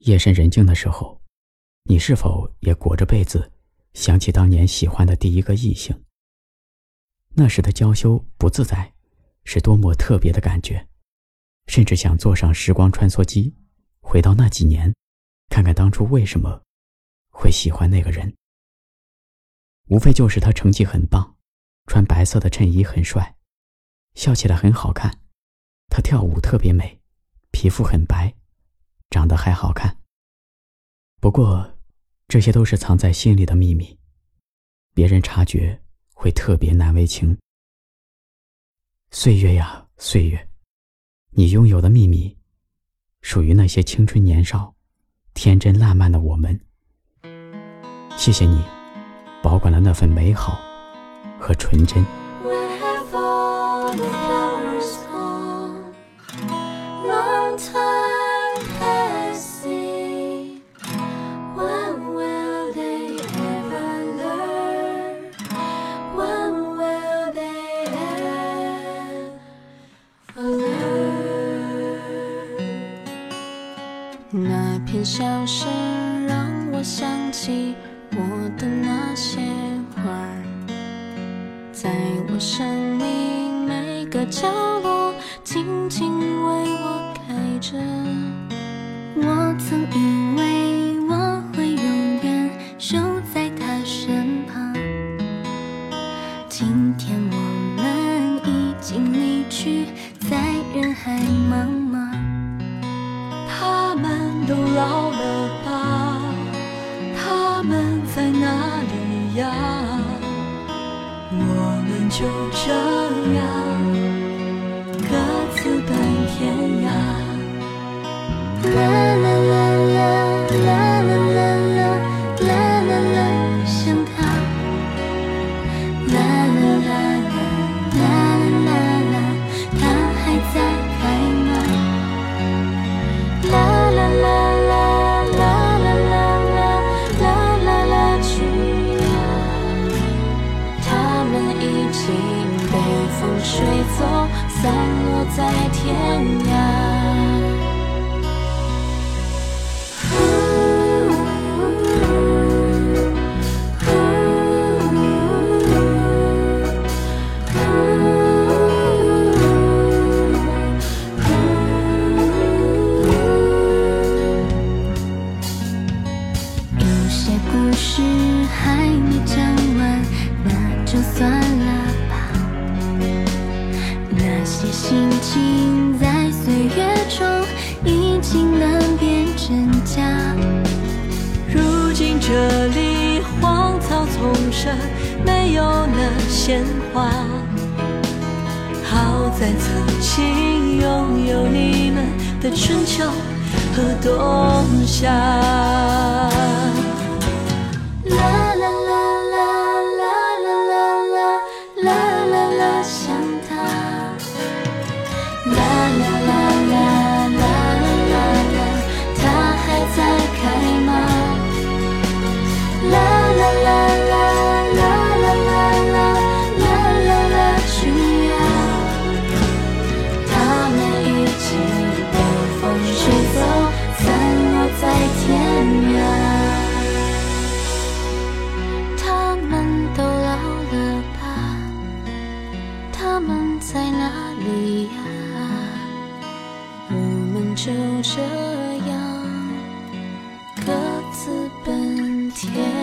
夜深人静的时候，你是否也裹着被子，想起当年喜欢的第一个异性？那时的娇羞不自在，是多么特别的感觉，甚至想坐上时光穿梭机，回到那几年，看看当初为什么会喜欢那个人。无非就是他成绩很棒，穿白色的衬衣很帅，笑起来很好看，他跳舞特别美，皮肤很白。长得还好看。不过，这些都是藏在心里的秘密，别人察觉会特别难为情。岁月呀，岁月，你拥有的秘密，属于那些青春年少、天真烂漫的我们。谢谢你，保管了那份美好和纯真。那片笑声让我想起我的那些花儿，在我生命每个角落静静为我开着。我曾以为我会永远守哪里呀？我们就这样吹走，散落在天涯。这里荒草丛生，没有了鲜花。好在曾经拥有你们的春秋和冬夏。在哪里呀？我们就这样各自奔天。